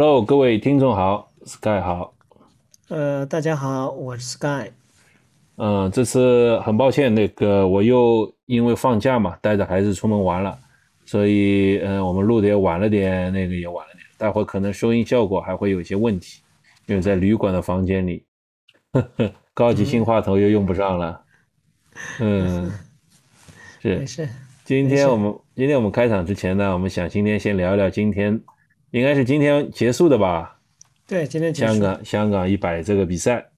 Hello，各位听众好，Sky 好。呃，大家好，我是 Sky。嗯，这次很抱歉，那个我又因为放假嘛，带着孩子出门玩了，所以嗯，我们录的也晚了点，那个也晚了点，待会可能收音效果还会有一些问题，因为在旅馆的房间里，呵呵，高级新话筒又用不上了。嗯，是。没事。今天我们今天我们开场之前呢，我们想今天先聊聊今天，应该是今天结束的吧？对，今天结束。香港香港一百这个比赛，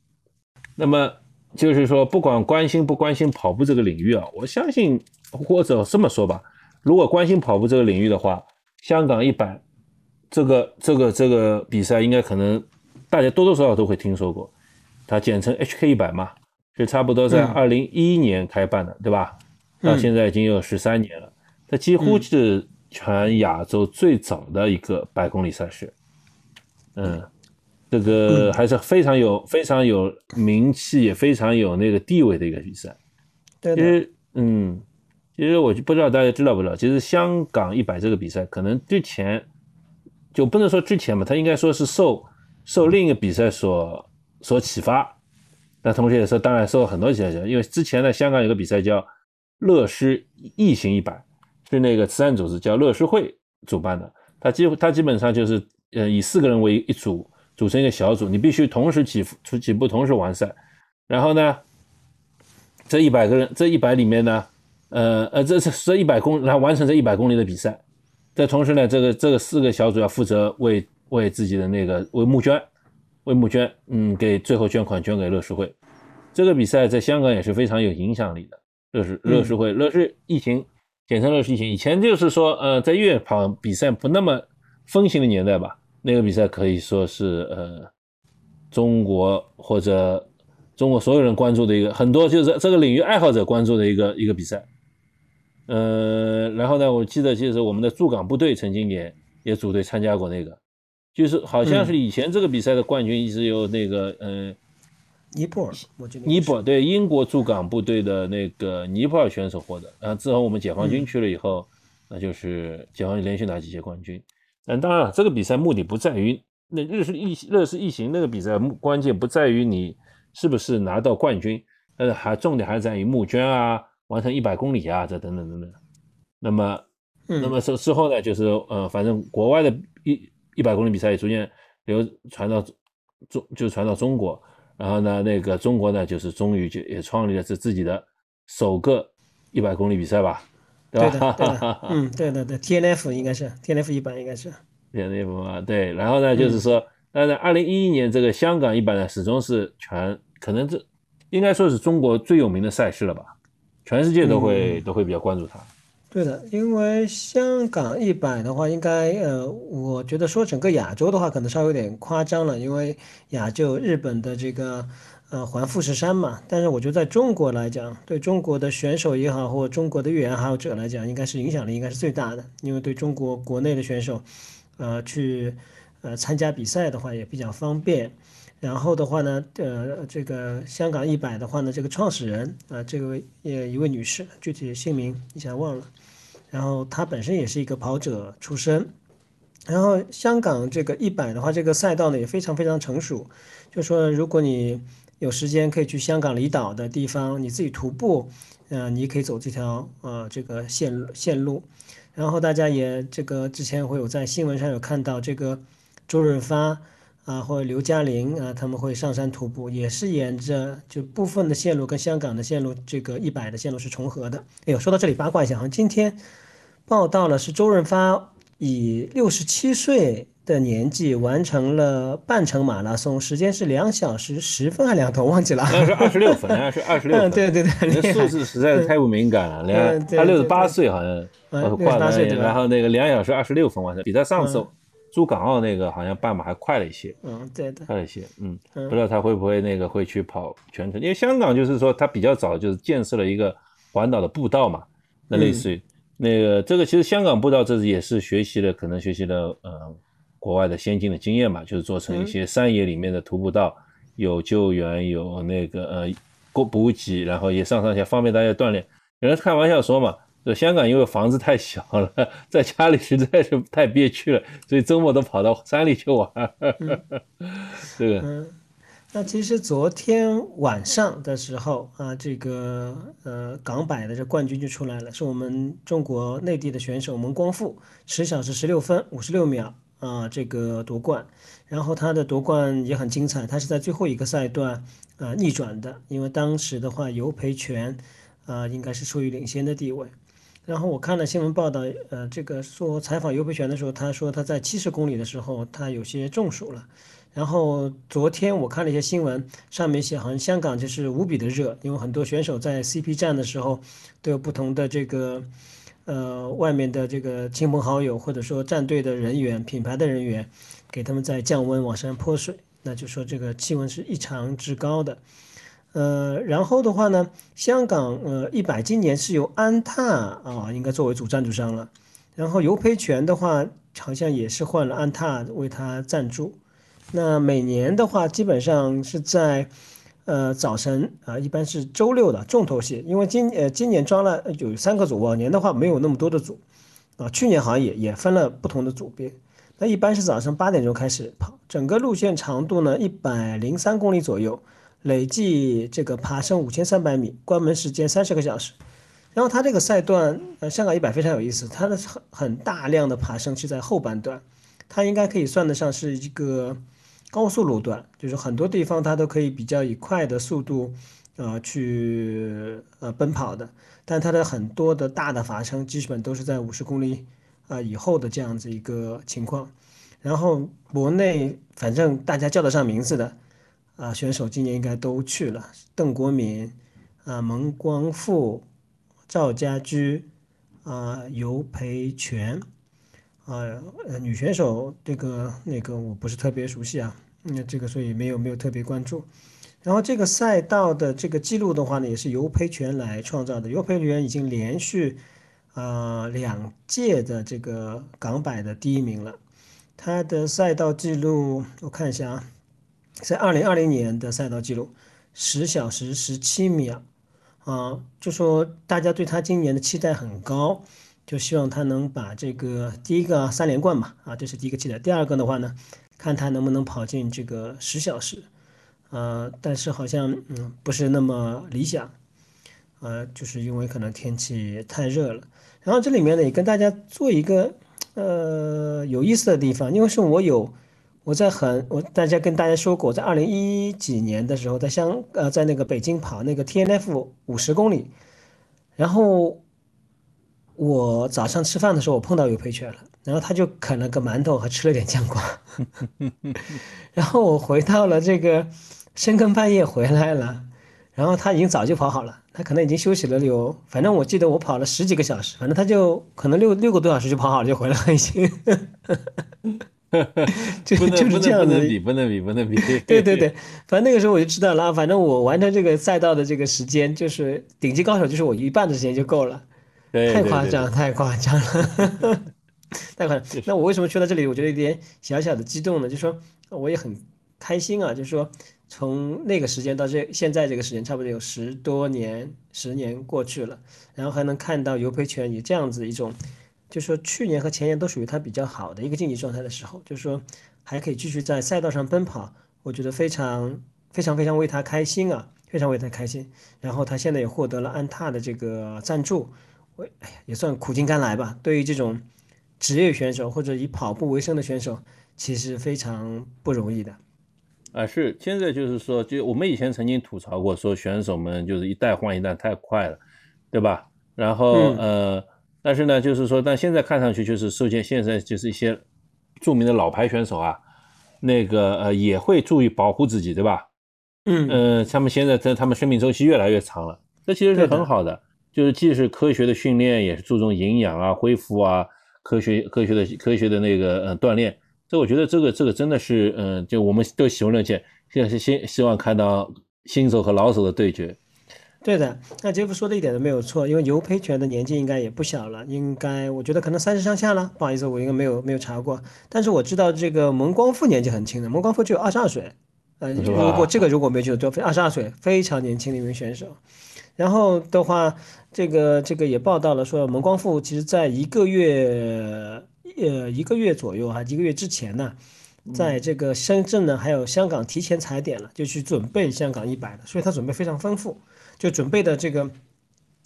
那么。就是说，不管关心不关心跑步这个领域啊，我相信或者这么说吧，如果关心跑步这个领域的话，香港一百这个这个这个比赛应该可能大家多多少少都会听说过，它简称 HK 一百嘛，是差不多在二零一一年开办的，对吧？到现在已经有十三年了，它几乎是全亚洲最早的一个百公里赛事，嗯。这个还是非常有非常有名气，也非常有那个地位的一个比赛。其实，嗯，其实我就不知道大家知道不知道，其实香港一百这个比赛，可能之前就不能说之前吧，它应该说是受受另一个比赛所所启发。那同时也是当然受很多启发，因为之前呢，香港有个比赛叫乐施异行一百，是那个慈善组织叫乐施会主办的。它几乎它基本上就是呃以四个人为一组。组成一个小组，你必须同时起出几步，同时完赛。然后呢，这一百个人，这一百里面呢，呃呃，这是这一百公，然后完成这一百公里的比赛。在同时呢，这个这个四个小组要负责为为自己的那个为募捐，为募捐，嗯，给最后捐款捐给乐视会。这个比赛在香港也是非常有影响力的。乐视乐视会，乐视疫情，简称乐视疫情。以前就是说，呃，在越野跑比赛不那么风行的年代吧。那个比赛可以说是呃，中国或者中国所有人关注的一个很多就是这个领域爱好者关注的一个一个比赛，呃，然后呢，我记得就是我们的驻港部队曾经也也组队参加过那个，就是好像是以前这个比赛的冠军一直由那个呃尼泊尔，我觉得尼泊尔对英国驻港部队的那个尼泊尔选手获得，然后之后我们解放军去了以后，那就是解放军连续拿几届冠军。但当然了，这个比赛目的不在于那日式异日式异形那个比赛，关键不在于你是不是拿到冠军，但是还重点还在于募捐啊，完成一百公里啊，这等等等等。那么，那么之之后呢，就是呃，反正国外的一一百公里比赛也逐渐流传到中，就传到中国，然后呢，那个中国呢，就是终于就也创立了这自己的首个一百公里比赛吧。对的，对的，嗯，对的，对，T N F 应该是 T N F 一百应该是 T N F 啊，对，然后呢，就是说，那在二零一一年这个香港一百呢，始终是全可能这应该说是中国最有名的赛事了吧，全世界都会都会比较关注它。对的，因为香港一百的话，应该呃，我觉得说整个亚洲的话，可能稍微有点夸张了，因为亚洲日本的这个。呃，环富士山嘛，但是我觉得在中国来讲，对中国的选手也好，或中国的越野爱好者来讲，应该是影响力应该是最大的，因为对中国国内的选手，呃，去呃参加比赛的话也比较方便。然后的话呢，呃，这个香港一百的话呢，这个创始人啊，这位呃一位女士，具体姓名一下忘了。然后她本身也是一个跑者出身。然后香港这个一百的话，这个赛道呢也非常非常成熟，就说如果你有时间可以去香港离岛的地方，你自己徒步，嗯，你可以走这条呃这个线线路。然后大家也这个之前会有在新闻上有看到这个周润发啊或者刘嘉玲啊他们会上山徒步，也是沿着就部分的线路跟香港的线路这个一百的线路是重合的。哎呦，说到这里八卦一下，好像今天报道了是周润发以六十七岁。的年纪完成了半程马拉松，时间是两小时十分还两头忘记了，那是二十六分，那是二十六分。对对对，那数字实在是太不敏感了。两他六十八岁好像，六十八岁然后那个两小时二十六分完成，比他上次珠港澳那个好像半马还快了一些。嗯，对的，快了一些。嗯，不知道他会不会那个会去跑全程，因为香港就是说他比较早就是建设了一个环岛的步道嘛，那类似于那个这个其实香港步道这也是学习了，可能学习了呃。国外的先进的经验嘛，就是做成一些山野里面的徒步道，有救援，有那个呃过补给，然后也上上下方便大家锻炼。有人开玩笑说嘛，这香港因为房子太小了，在家里实在是太憋屈了，所以周末都跑到山里去玩。这个，嗯，那其实昨天晚上的时候啊，这个呃港百的这冠军就出来了，是我们中国内地的选手蒙光富，十小时十六分五十六秒啊，这个夺冠。然后他的夺冠也很精彩，他是在最后一个赛段啊逆转的，因为当时的话尤培权啊应该是处于领先的地位。然后我看了新闻报道，呃，这个说采访尤培权的时候，他说他在七十公里的时候他有些中暑了。然后昨天我看了一些新闻，上面写好像香港就是无比的热，因为很多选手在 CP 站的时候都有不同的这个呃外面的这个亲朋好友或者说战队的人员、品牌的人员。给他们在降温往上泼水，那就说这个气温是异常之高的。呃，然后的话呢，香港呃一百今年是由安踏啊应该作为主赞助商了，然后尤培权的话好像也是换了安踏为他赞助。那每年的话基本上是在呃早晨啊，一般是周六的重头戏，因为今呃今年装了有三个组，往年的话没有那么多的组啊，去年好像也也分了不同的组别。那一般是早上八点钟开始跑，整个路线长度呢一百零三公里左右，累计这个爬升五千三百米，关门时间三十个小时。然后它这个赛段，呃，香港一百非常有意思，它的很很大量的爬升是在后半段，它应该可以算得上是一个高速路段，就是很多地方它都可以比较以快的速度，呃，去呃奔跑的，但它的很多的大的爬升基本都是在五十公里。啊，以后的这样子一个情况，然后国内反正大家叫得上名字的啊选手，今年应该都去了。邓国敏啊，蒙光富、赵家驹啊，尤培权啊，呃，女选手这个那个我不是特别熟悉啊，那这个所以没有没有特别关注。然后这个赛道的这个记录的话呢，也是尤培权来创造的。尤培权已经连续。呃，两届的这个港百的第一名了，他的赛道记录我看一下啊，在二零二零年的赛道记录十小时十七秒，啊，就说大家对他今年的期待很高，就希望他能把这个第一个三连冠嘛，啊，这是第一个期待。第二个的话呢，看他能不能跑进这个十小时，呃，但是好像嗯不是那么理想，呃，就是因为可能天气太热了。然后这里面呢，也跟大家做一个呃有意思的地方，因为是我有我在很我大家跟大家说过，在二零一几年的时候，在香呃在那个北京跑那个 T N F 五十公里，然后我早上吃饭的时候，我碰到有培权了，然后他就啃了个馒头，还吃了点酱瓜，然后我回到了这个深更半夜回来了，然后他已经早就跑好了。他可能已经休息了有，反正我记得我跑了十几个小时，反正他就可能六六个多小时就跑好了就回来了已经，就就是这样子，不能比，不能比，不能比。对对对，反正那个时候我就知道了，反正我完成这个赛道的这个时间就是顶级高手，就是我一半的时间就够了，太夸张，太夸张了，太夸张。那我为什么去到这里？我觉得有点小小的激动呢？就说我也很开心啊，就是说。从那个时间到这现在这个时间，差不多有十多年，十年过去了，然后还能看到尤培泉以这样子一种，就说去年和前年都属于他比较好的一个竞技状态的时候，就是说还可以继续在赛道上奔跑，我觉得非常非常非常为他开心啊，非常为他开心。然后他现在也获得了安踏的这个赞助，我哎呀也算苦尽甘来吧。对于这种职业选手或者以跑步为生的选手，其实非常不容易的。啊，是现在就是说，就我们以前曾经吐槽过，说选手们就是一代换一代太快了，对吧？然后呃，但是呢，就是说，但现在看上去就是受限现在就是一些著名的老牌选手啊，那个呃也会注意保护自己，对吧？嗯嗯，他们现在在他们生命周期越来越长了，这其实是很好的，就是既是科学的训练，也是注重营养啊、恢复啊、科学科学的科学的那个呃锻炼。这我觉得这个这个真的是，嗯，就我们都喜闻乐见。现在是希希望看到新手和老手的对决。对的，那杰夫说的一点都没有错，因为尤培权的年纪应该也不小了，应该我觉得可能三十上下了。不好意思，我应该没有没有查过，但是我知道这个蒙光富年纪很轻的，蒙光富只有二十二岁。呃，如果这个如果没记错，都二十二岁，非常年轻的一名选手。然后的话，这个这个也报道了说，蒙光富其实在一个月呃一个月左右哈，一个月之前呢，在这个深圳呢还有香港提前踩点了，就去准备香港一百的，所以他准备非常丰富，就准备的这个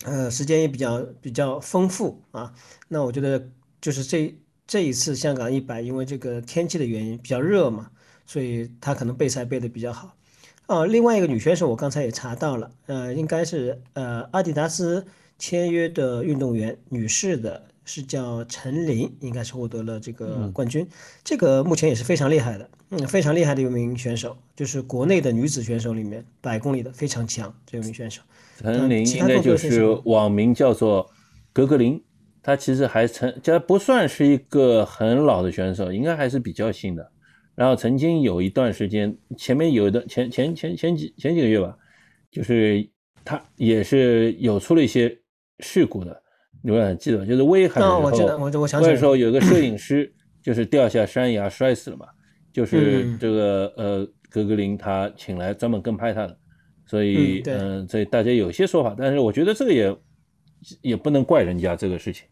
呃时间也比较比较丰富啊。那我觉得就是这这一次香港一百，因为这个天气的原因比较热嘛。所以他可能备赛备的比较好，啊，另外一个女选手我刚才也查到了，呃，应该是呃阿迪达斯签约的运动员，女士的，是叫陈琳，应该是获得了这个冠军，这个目前也是非常厉害的，嗯，非常厉害的一名选手，就是国内的女子选手里面百公里的非常强这名选手。陈琳应该就是网名叫做格格林，她其实还曾，这不算是一个很老的选手，应该还是比较新的。然后曾经有一段时间，前面有一段前前前前几前几个月吧，就是他也是有出了一些事故的，你们记得就是威海的时候，我记得，我我想起来，时候有个摄影师就是掉下山崖摔死了嘛，就是这个呃格格林他请来专门跟拍他的，所以嗯，所以大家有些说法，但是我觉得这个也也不能怪人家这个事情，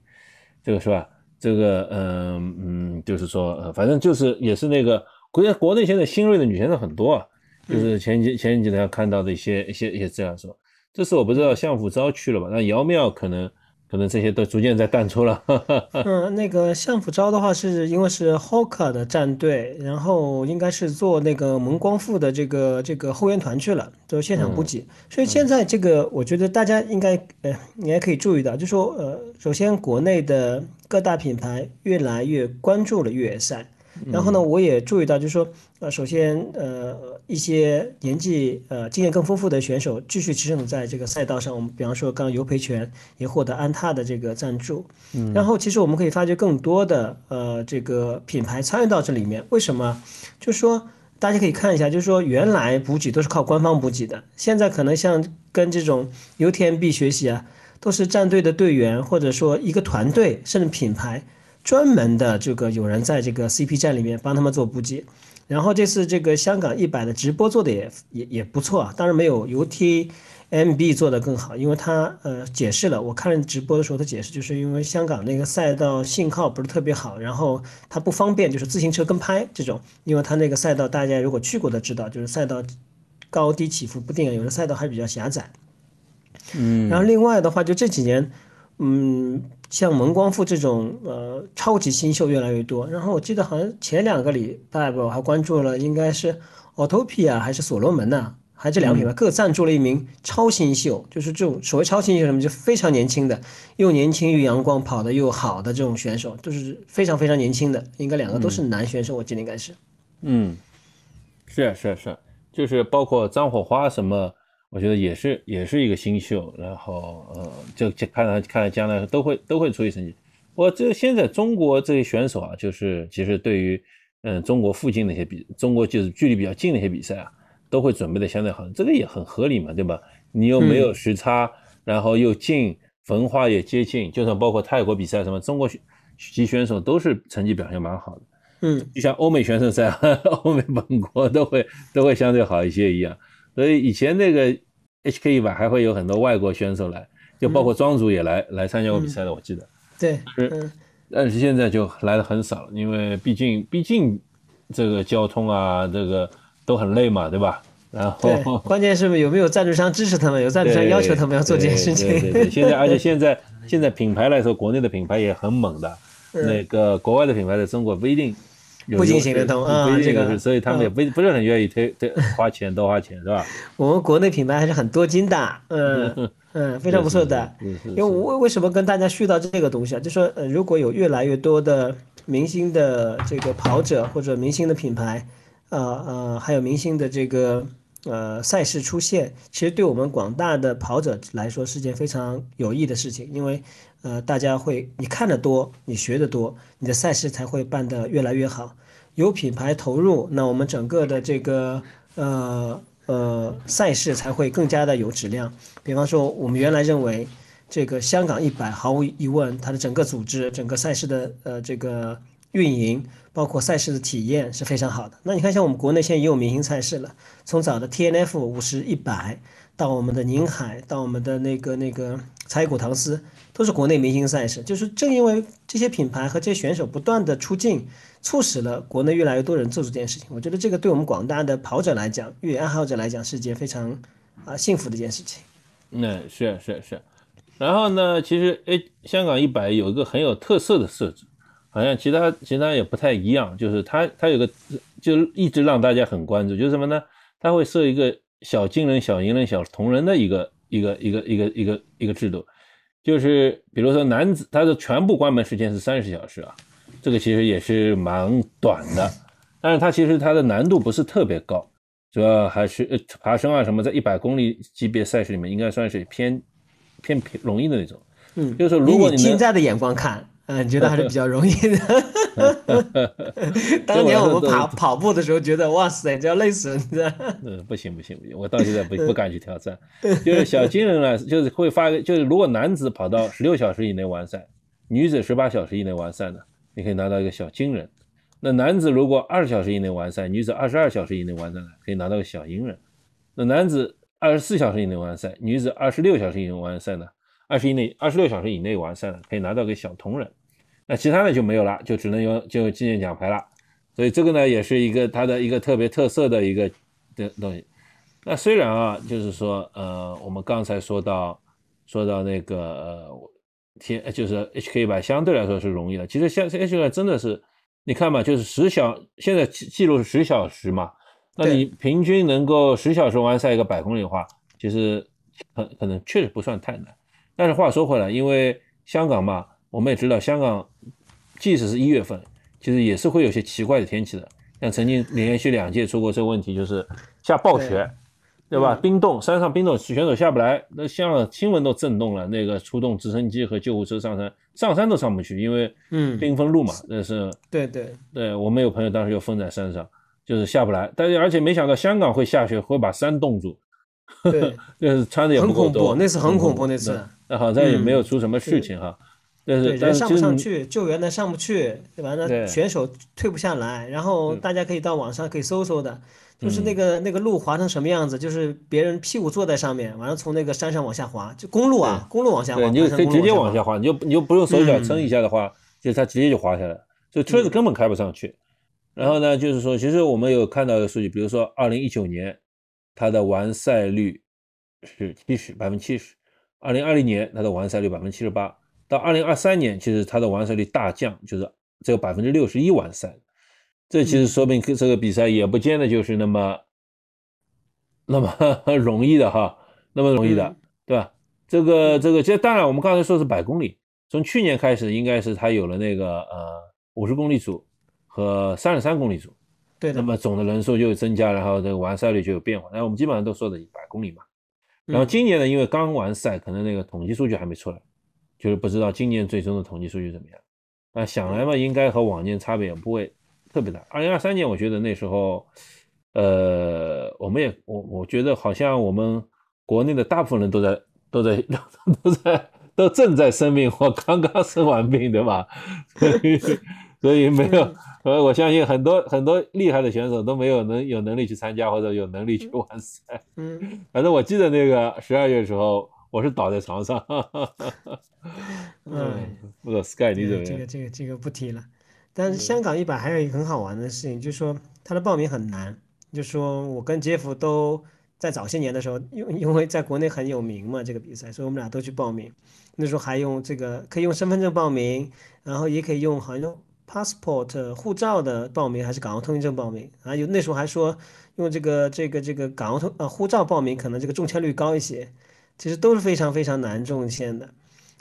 这个是吧？这个嗯嗯，就是说，呃，反正就是也是那个国国内现在新锐的女选手很多啊，就是前几前几天看到的一些一些一些资料说，这次我不知道相府昭去了吧？那姚妙可能。可能这些都逐渐在淡出了。嗯，那个相府昭的话，是因为是 Hoka 的战队，然后应该是做那个蒙光富的这个这个后援团去了，就现场补给。所以现在这个，我觉得大家应该呃，你也可以注意到，就说呃，首先国内的各大品牌越来越关注了越野赛。然后呢，我也注意到，就是说，呃，首先，呃，一些年纪呃经验更丰富的选手继续驰骋在这个赛道上。我们比方说，刚刚尤培全也获得安踏的这个赞助。嗯。然后，其实我们可以发掘更多的呃这个品牌参与到这里面。为什么？就是说，大家可以看一下，就是说，原来补给都是靠官方补给的，现在可能像跟这种 UTMB 学习啊，都是战队的队员或者说一个团队甚至品牌。专门的这个有人在这个 CP 站里面帮他们做补给，然后这次这个香港一百的直播做的也也也不错啊，当然没有 UTMB 做的更好，因为他呃解释了，我看直播的时候他解释就是因为香港那个赛道信号不是特别好，然后它不方便就是自行车跟拍这种，因为它那个赛道大家如果去过的知道，就是赛道高低起伏不定，有的赛道还比较狭窄，嗯，然后另外的话就这几年。嗯，像蒙光富这种呃超级新秀越来越多。然后我记得好像前两个礼拜吧，我还关注了，应该是 Autopia 还是所罗门呐，还这两个品牌各赞助了一名超新秀，就是这种所谓超新秀什么，就非常年轻的，又年轻又阳光，跑的又好的这种选手，就是非常非常年轻的，应该两个都是男选手，我记得应该是。嗯，是是是，就是包括张火花什么。我觉得也是，也是一个新秀，然后呃，就就看来看来将来都会都会出一成绩。我这现在中国这些选手啊，就是其实对于嗯中国附近的一些比，中国就是距离比较近的一些比赛啊，都会准备的相对好，这个也很合理嘛，对吧？你又没有时差，然后又近，文化也接近，就算包括泰国比赛什么，中国籍选手都是成绩表现蛮好的。嗯，就像欧美选手在 欧美本国都会都会相对好一些一样。所以以前那个 HK 一百还会有很多外国选手来，就包括庄主也来来参加过比赛的，我记得。对，嗯，但是现在就来的很少了，因为毕竟毕竟这个交通啊，这个都很累嘛，对吧？然后关键是有没有赞助商支持他们，有赞助商要求他们要做这件事情。对对对，现在而且现在现在品牌来说，国内的品牌也很猛的，那个国外的品牌在中国不一定。不进行得通啊，这个，所以他们也不不是很愿意推推花钱多花钱是吧？我们国内品牌还是很多金的，嗯 嗯，非常不错的。因为为为什么跟大家絮叨这个东西啊？就说呃，如果有越来越多的明星的这个跑者或者明星的品牌，呃呃，还有明星的这个。呃，赛事出现，其实对我们广大的跑者来说是件非常有益的事情，因为，呃，大家会你看得多，你学得多，你的赛事才会办得越来越好。有品牌投入，那我们整个的这个呃呃赛事才会更加的有质量。比方说，我们原来认为这个香港一百毫无疑问，它的整个组织、整个赛事的呃这个运营，包括赛事的体验是非常好的。那你看，像我们国内现在也有明星赛事了，从早的 T N F 五十一百，到我们的宁海，到我们的那个那个柴谷唐斯，都是国内明星赛事。就是正因为这些品牌和这些选手不断的出镜，促使了国内越来越多人做出这件事情。我觉得这个对我们广大的跑者来讲，越野爱好者来讲，是一件非常啊幸福的一件事情。那是是是。然后呢，其实诶，香港一百有一个很有特色的设置。好像其他其他也不太一样，就是它它有个就一直让大家很关注，就是什么呢？它会设一个小金人、小银人、小铜人的一个一个一个一个一个一个制度，就是比如说男子，他的全部关门时间是三十小时啊，这个其实也是蛮短的，但是它其实它的难度不是特别高，主要还是呃爬升啊什么，在一百公里级别赛事里面应该算是偏偏偏容易的那种。嗯，就是说如果你你现在的眼光看。嗯，觉得还是比较容易的。当年我们跑跑步的时候，觉得哇塞，这要累死人的。嗯，不行不行不行，我到现在不 不敢去挑战。就是小金人呢，就是会发个，就是如果男子跑到十六小时以内完赛，女子十八小时以内完赛呢，你可以拿到一个小金人。那男子如果二十小时以内完赛，女子二十二小时以内完赛呢，可以拿到个小银人。那男子二十四小时以内完赛，女子二十六小时以内完赛呢？二十以内，二十六小时以内完赛的可以拿到个小铜人，那其他的就没有了，就只能有就纪念奖牌了。所以这个呢，也是一个它的一个特别特色的一个的东西。那虽然啊，就是说，呃，我们刚才说到说到那个呃天，就是 HK 百相对来说是容易的。其实像 HK 真的是，你看嘛，就是十小现在记录是十小时嘛，那你平均能够十小时完赛一个百公里的话，其实可可能确实不算太难。但是话说回来，因为香港嘛，我们也知道，香港即使是一月份，其实也是会有些奇怪的天气的。像曾经连续两届出过这个问题，就是下暴雪，对吧？冰冻，山上冰冻，选手下不来，那像新闻都震动了，那个出动直升机和救护车上山，上山都上不去，因为嗯，冰封路嘛，那是对对对。我们有朋友当时就封在山上，就是下不来，但是而且没想到香港会下雪，会把山冻住，对，就是穿的也不够多，那是很恐怖那次。那好像也没有出什么事情哈，但是人上不上去，救援的上不去，对吧？那选手退不下来，然后大家可以到网上可以搜搜的，就是那个那个路滑成什么样子，就是别人屁股坐在上面，完了从那个山上往下滑，就公路啊，公路往下滑，你就可以直接往下滑，你就你就不用手脚撑一下的话，就它直接就滑下来，所以车子根本开不上去。然后呢，就是说，其实我们有看到的数据，比如说二零一九年，它的完赛率是七十百分之七十。二零二零年，它的完赛率百分之七十八，到二零二三年，其实它的完赛率大降，就是只有百分之六十一完赛。这其实说明这个比赛也不见得就是那么那么 容易的哈，那么容易的，对吧？这个这个，这当然我们刚才说是百公里，从去年开始应该是它有了那个呃五十公里组和三十三公里组，对的。那么总的人数就有增加，然后这个完赛率就有变化。那我们基本上都说的一百公里嘛。然后今年呢，因为刚完赛，可能那个统计数据还没出来，就是不知道今年最终的统计数据怎么样。那想来嘛，应该和往年差别也不会特别大。二零二三年，我觉得那时候，呃，我们也我我觉得好像我们国内的大部分人都在都在 都在都正在生病或刚刚生完病，对吧？所以没有。呃，我相信很多很多厉害的选手都没有能有能力去参加或者有能力去完赛。嗯，反正我记得那个十二月的时候，我是倒在床上。嗯，不知道 Sky 你怎么样？这个这个这个不提了。但是香港一百还有一个很好玩的事情，就是说它的报名很难。就说我跟杰夫都在早些年的时候，因因为在国内很有名嘛，这个比赛，所以我们俩都去报名。那时候还用这个可以用身份证报名，然后也可以用好像。Passport 护照的报名还是港澳通行证报名啊？有那时候还说用这个这个这个港澳通呃护照报名可能这个中签率高一些，其实都是非常非常难中签的。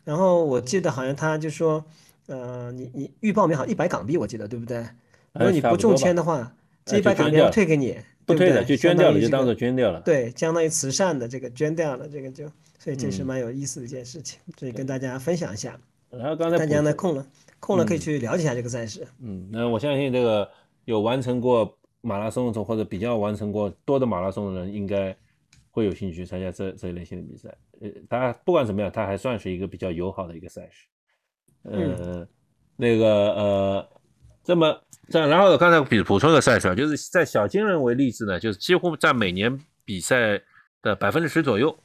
然后我记得好像他就说，呃，你你预报名好一百港币，我记得对不对？如果你不中签的话，这一百港币要退给你，不退的就捐掉了，就当做捐掉了。对，相当于慈善的这个捐掉了，这个就所以这是蛮有意思的一件事情，所以跟大家分享一下。然后刚才大家呢空了。空了可以去了解一下这个赛事。嗯，那我相信这个有完成过马拉松或者比较完成过多的马拉松的人，应该会有兴趣参加这这一类型的比赛。呃，它不管怎么样，它还算是一个比较友好的一个赛事。呃，那个呃，这么这样，然后刚才补补充个赛事啊，就是在小金人为例子呢，就是几乎占每年比赛的百分之十左右。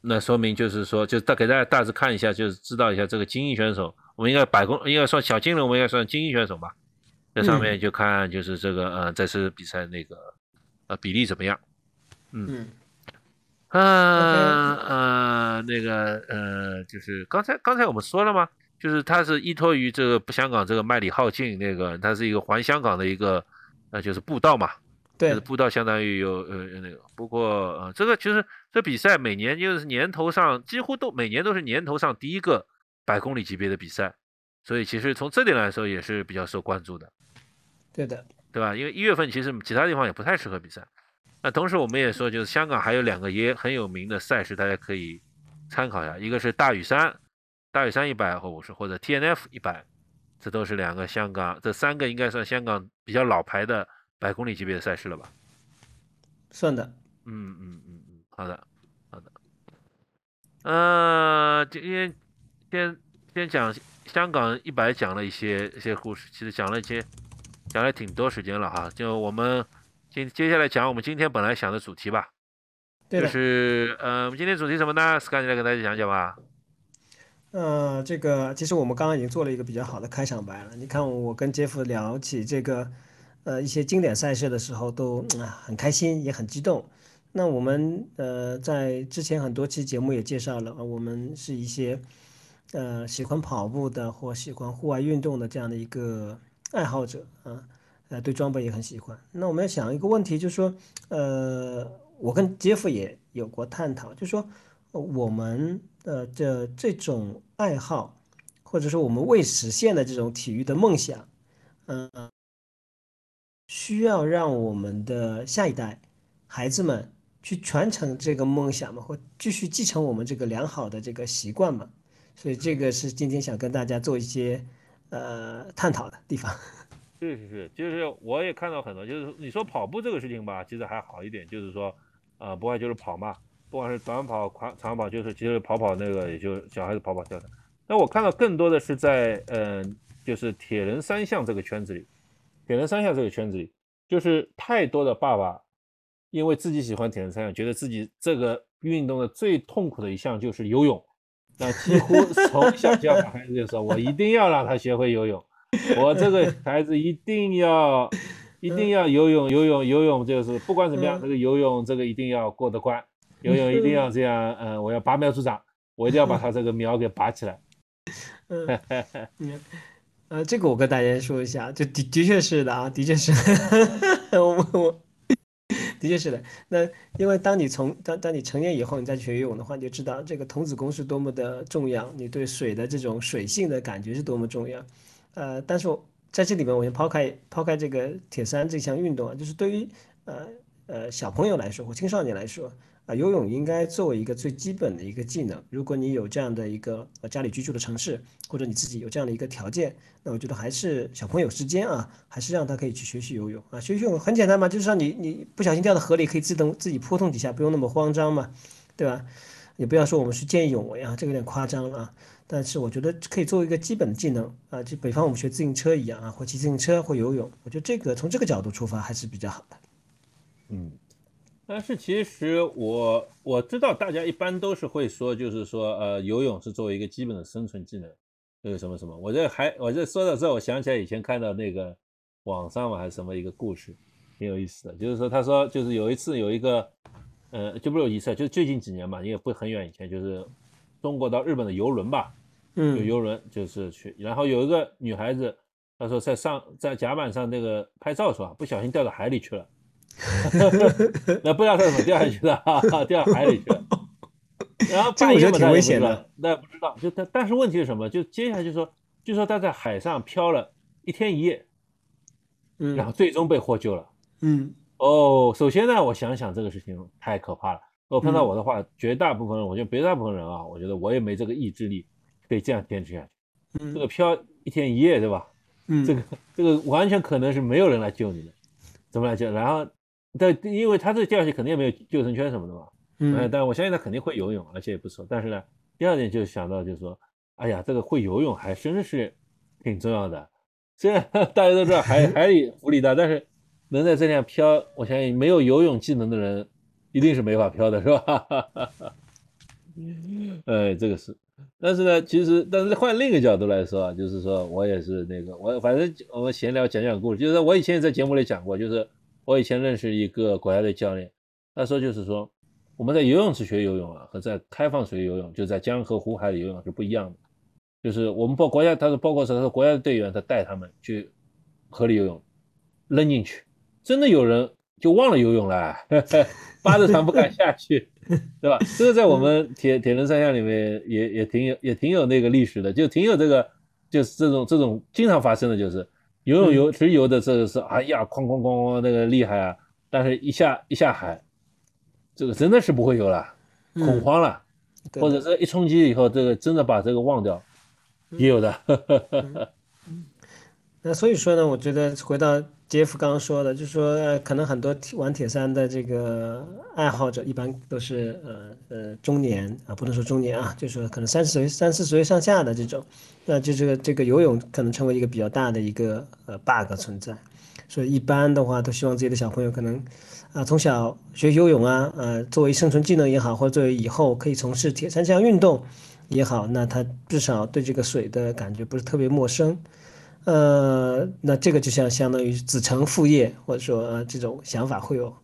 那说明就是说，就大给大家大致看一下，就是知道一下这个精英选手，我们应该百公应该算小金人，我们应该算精英选手吧。在上面就看就是这个呃这次比赛那个呃比例怎么样？嗯嗯呃那个呃就是刚才刚才我们说了吗？就是他是依托于这个香港这个麦理浩径那个，它是一个环香港的一个呃就是步道嘛。对，步道相当于有呃那个，不过呃这个其实这比赛每年就是年头上几乎都每年都是年头上第一个百公里级别的比赛，所以其实从这点来说也是比较受关注的。对的，对吧？因为一月份其实其他地方也不太适合比赛。那同时我们也说，就是香港还有两个也很有名的赛事，大家可以参考一下，一个是大屿山，大屿山一百或五十或者 T N F 一百，这都是两个香港这三个应该算香港比较老牌的。百公里级别的赛事了吧？算的。嗯嗯嗯嗯，好的好的。呃，今天先先讲香港一百，讲了一些一些故事，其实讲了一些讲了挺多时间了哈。就我们今接下来讲我们今天本来想的主题吧。就是呃，我们今天主题什么呢？Sky 来给大家讲讲吧。呃，这个其实我们刚刚已经做了一个比较好的开场白了。你看，我跟杰夫聊起这个。呃，一些经典赛事的时候都啊很开心，也很激动。那我们呃在之前很多期节目也介绍了，我们是一些呃喜欢跑步的或喜欢户外运动的这样的一个爱好者啊，呃对装备也很喜欢。那我们要想一个问题，就是说，呃，我跟杰夫也有过探讨，就是说我们的这这种爱好，或者说我们未实现的这种体育的梦想，嗯。需要让我们的下一代孩子们去传承这个梦想吗？或继续继承我们这个良好的这个习惯吗？所以这个是今天想跟大家做一些呃探讨的地方。是是是，就是我也看到很多，就是你说跑步这个事情吧，其实还好一点，就是说呃，不外就是跑嘛，不管是短跑、长长跑，就是其实跑跑那个也就小孩子跑跑跳跳。那我看到更多的是在嗯，就是铁人三项这个圈子里。铁人三项这个圈子里，就是太多的爸爸，因为自己喜欢铁人三项，觉得自己这个运动的最痛苦的一项就是游泳，那几乎从小就要把孩子就说，我一定要让他学会游泳，我这个孩子一定要一定要游泳，游泳游泳就是不管怎么样，这个游泳这个一定要过得关，游泳一定要这样，嗯，我要拔苗助长，我一定要把他这个苗给拔起来。呃，这个我跟大家说一下，就的的确是的啊，的确是，我我的确是的。那因为当你从当当你成年以后，你再学游泳的话，你就知道这个童子功是多么的重要，你对水的这种水性的感觉是多么重要。呃，但是我在这里面，我先抛开抛开这个铁三这项运动啊，就是对于呃呃小朋友来说或青少年来说。啊，游泳应该作为一个最基本的一个技能。如果你有这样的一个呃家里居住的城市，或者你自己有这样的一个条件，那我觉得还是小朋友时间啊，还是让他可以去学习游泳啊。学习游泳很简单嘛，就是让你你不小心掉到河里，可以自动自己扑通几下，不用那么慌张嘛，对吧？也不要说我们是见义勇为啊，这个有点夸张了啊。但是我觉得可以作为一个基本的技能啊，就北方我们学自行车一样啊，或骑自行车或游泳，我觉得这个从这个角度出发还是比较好的。嗯。但是其实我我知道大家一般都是会说，就是说，呃，游泳是作为一个基本的生存技能，那个什么什么。我这还我这说到这，我想起来以前看到那个网上嘛还是什么一个故事，挺有意思的。就是说，他说就是有一次有一个，呃，就不是有一次，就最近几年嘛，因为不很远以前，就是中国到日本的游轮吧，嗯，有游轮就是去，然后有一个女孩子，她说在上在甲板上那个拍照的时候，不小心掉到海里去了。那不知道他怎么掉下去的，掉海里去了。然后半夜挺危险的，那不知道。就但但是问题是什么？就接下来就说，就说他在海上漂了一天一夜，嗯，然后最终被获救了。嗯，哦，首先呢，我想想这个事情太可怕了。如果碰到我的话，绝大部分人，我觉得绝大部分人啊，我觉得我也没这个意志力可以这样坚持下去。嗯，这个漂一天一夜，对吧？嗯，这个这个完全可能是没有人来救你的，怎么来讲？然后。但，因为他这掉下去肯定也没有救生圈什么的嘛，嗯，但我相信他肯定会游泳，而且也不错。但是呢，第二点就想到就是说，哎呀，这个会游泳还真是挺重要的。虽然 大家都知道海 海里浮力大，但是能在这样漂，我相信没有游泳技能的人一定是没法漂的，是吧？哎，这个是。但是呢，其实，但是换另一个角度来说啊，就是说我也是那个，我反正我们闲聊讲讲故事，就是我以前也在节目里讲过，就是我以前认识一个国家队教练，他说就是说我们在游泳池学游泳啊，和在开放水游泳，就在江河湖海里游泳是不一样的。就是我们包国家，他说包括是他说国家的队员，他带他们去河里游泳，扔进去，真的有人就忘了游泳了，扒着船不敢下去。对吧？这个在我们铁铁人三项里面也也挺有也挺有那个历史的，就挺有这个就是这种这种经常发生的就是游泳游直游的这个是哎呀哐哐哐哐那个厉害啊，但是一下一下海，这个真的是不会游了，恐慌了，或者是一冲击以后这个真的把这个忘掉，也有的。那所以说呢，我觉得回到。杰夫刚刚说的，就是说，可能很多玩铁三的这个爱好者，一般都是呃呃中年啊，不能说中年啊，就是说可能三十岁、三四十岁上下的这种，那就这个这个游泳可能成为一个比较大的一个呃 bug 存在。所以一般的话，都希望自己的小朋友可能啊从小学游泳啊，呃作为生存技能也好，或者作为以后可以从事铁三这项运动也好，那他至少对这个水的感觉不是特别陌生。呃，那这个就像相当于子承父业，或者说呃这种想法会有，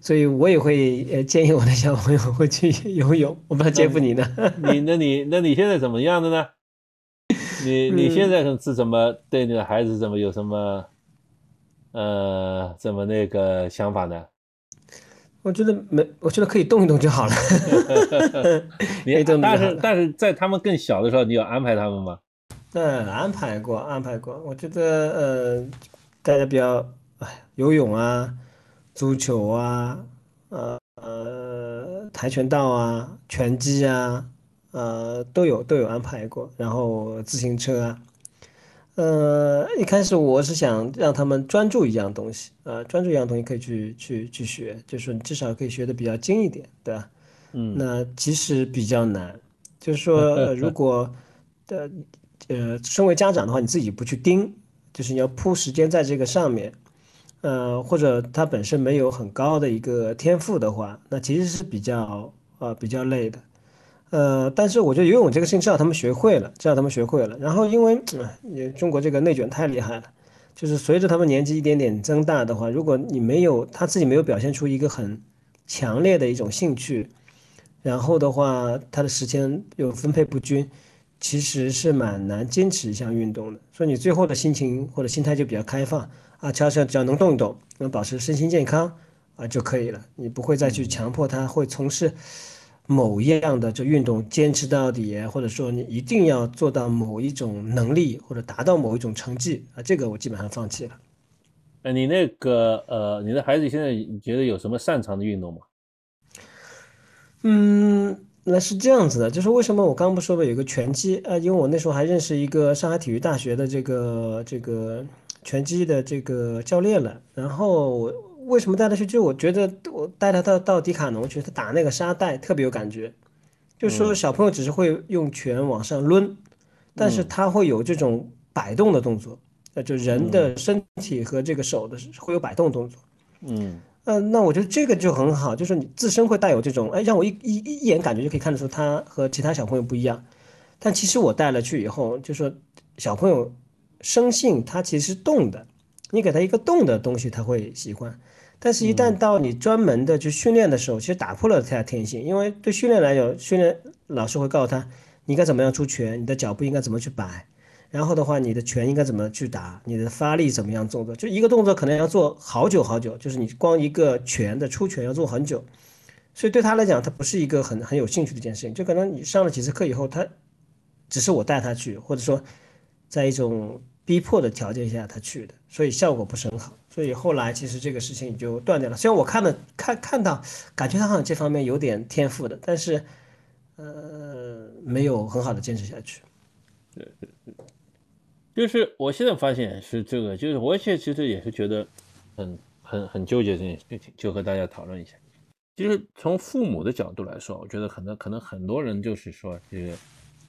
所以我也会呃建议我的小朋友会去游泳。我不知道杰夫你呢？你那你那你现在怎么样的呢？你 你现在是怎么对你的孩子怎么有什么呃怎么那个想法呢？我觉得没，我觉得可以动一动就好了。你但是但是在他们更小的时候，你有安排他们吗？嗯，安排过，安排过。我觉得，呃，大家比较，哎，游泳啊，足球啊，呃呃，跆拳道啊，拳击啊，呃，都有都有安排过。然后自行车啊，呃，一开始我是想让他们专注一样东西，呃，专注一样东西可以去去去学，就是你至少可以学的比较精一点，对吧？嗯。那其实比较难，就是说，如果的。呃，身为家长的话，你自己不去盯，就是你要铺时间在这个上面，呃，或者他本身没有很高的一个天赋的话，那其实是比较呃比较累的，呃，但是我觉得游泳这个事情至少他们学会了，至少他们学会了。然后因为呃、中国这个内卷太厉害了，就是随着他们年纪一点点增大的话，如果你没有他自己没有表现出一个很强烈的一种兴趣，然后的话他的时间又分配不均。其实是蛮难坚持一项运动的，所以你最后的心情或者心态就比较开放啊，只要只要能动一动，能保持身心健康啊就可以了。你不会再去强迫他会从事某一样的这运动坚持到底，或者说你一定要做到某一种能力或者达到某一种成绩啊，这个我基本上放弃了。呃，你那个呃，你的孩子现在你觉得有什么擅长的运动吗？嗯。那是这样子的，就是为什么我刚刚不说吧有个拳击啊？因为我那时候还认识一个上海体育大学的这个这个拳击的这个教练了。然后为什么带他去？就我觉得我带他到到迪卡侬去，他打那个沙袋特别有感觉。就说小朋友只是会用拳往上抡，但是他会有这种摆动的动作，呃，就人的身体和这个手的会有摆动动作。嗯。嗯，那我觉得这个就很好，就是你自身会带有这种，哎，让我一一一眼感觉就可以看得出他和其他小朋友不一样。但其实我带了去以后，就说小朋友生性他其实是动的，你给他一个动的东西他会喜欢。但是，一旦到你专门的去训练的时候，其实打破了他的天性，因为对训练来讲，训练老师会告诉他，你应该怎么样出拳，你的脚步应该怎么去摆。然后的话，你的拳应该怎么去打？你的发力怎么样动作？就一个动作可能要做好久好久，就是你光一个拳的出拳要做很久，所以对他来讲，他不是一个很很有兴趣的一件事情。就可能你上了几次课以后，他只是我带他去，或者说在一种逼迫的条件下他去的，所以效果不是很好。所以后来其实这个事情就断掉了。虽然我看了看看到，感觉他好像这方面有点天赋的，但是呃，没有很好的坚持下去。就是我现在发现是这个，就是我现在其实也是觉得很很很纠结这件事情，就和大家讨论一下。其实从父母的角度来说，我觉得可能可能很多人就是说，这个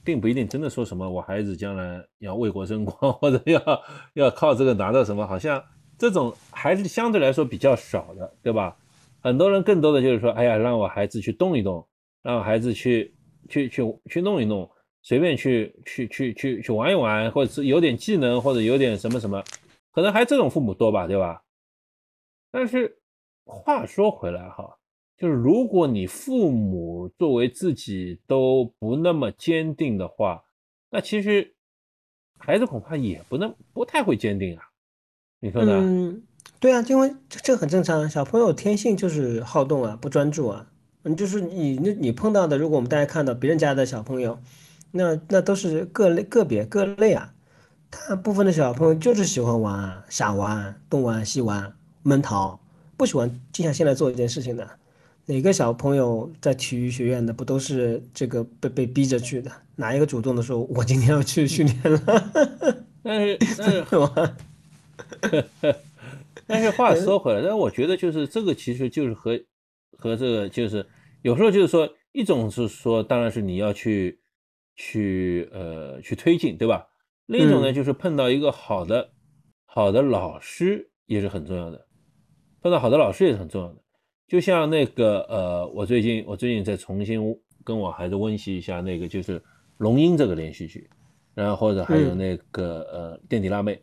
并不一定真的说什么我孩子将来要为国争光，或者要要靠这个拿到什么，好像这种还是相对来说比较少的，对吧？很多人更多的就是说，哎呀，让我孩子去动一动，让孩子去去去去弄一弄，随便去去去去去玩一玩，或者是有点技能，或者有点什么什么，可能还这种父母多吧，对吧？但是话说回来哈，就是如果你父母作为自己都不那么坚定的话，那其实孩子恐怕也不能不太会坚定啊，你说呢？嗯，对啊，因为这这很正常，小朋友天性就是好动啊，不专注啊。嗯，就是你那你碰到的，如果我们大家看到别人家的小朋友，那那都是个类个别各类啊。大部分的小朋友就是喜欢玩啊，傻玩、东玩西玩、闷逃，不喜欢静下心来做一件事情的。哪个小朋友在体育学院的不都是这个被被逼着去的？哪一个主动的说，我今天要去训练了？但是但是 但是话说回来，但是我觉得就是这个其实就是和和这个就是有时候就是说一种是说，当然是你要去去呃去推进，对吧？另一种呢，就是碰到一个好的好的老师也是很重要的，碰到好的老师也是很重要的。就像那个呃，我最近我最近在重新跟我孩子温习一下那个就是《龙樱》这个连续剧，然后或者还有那个呃《垫底辣妹》。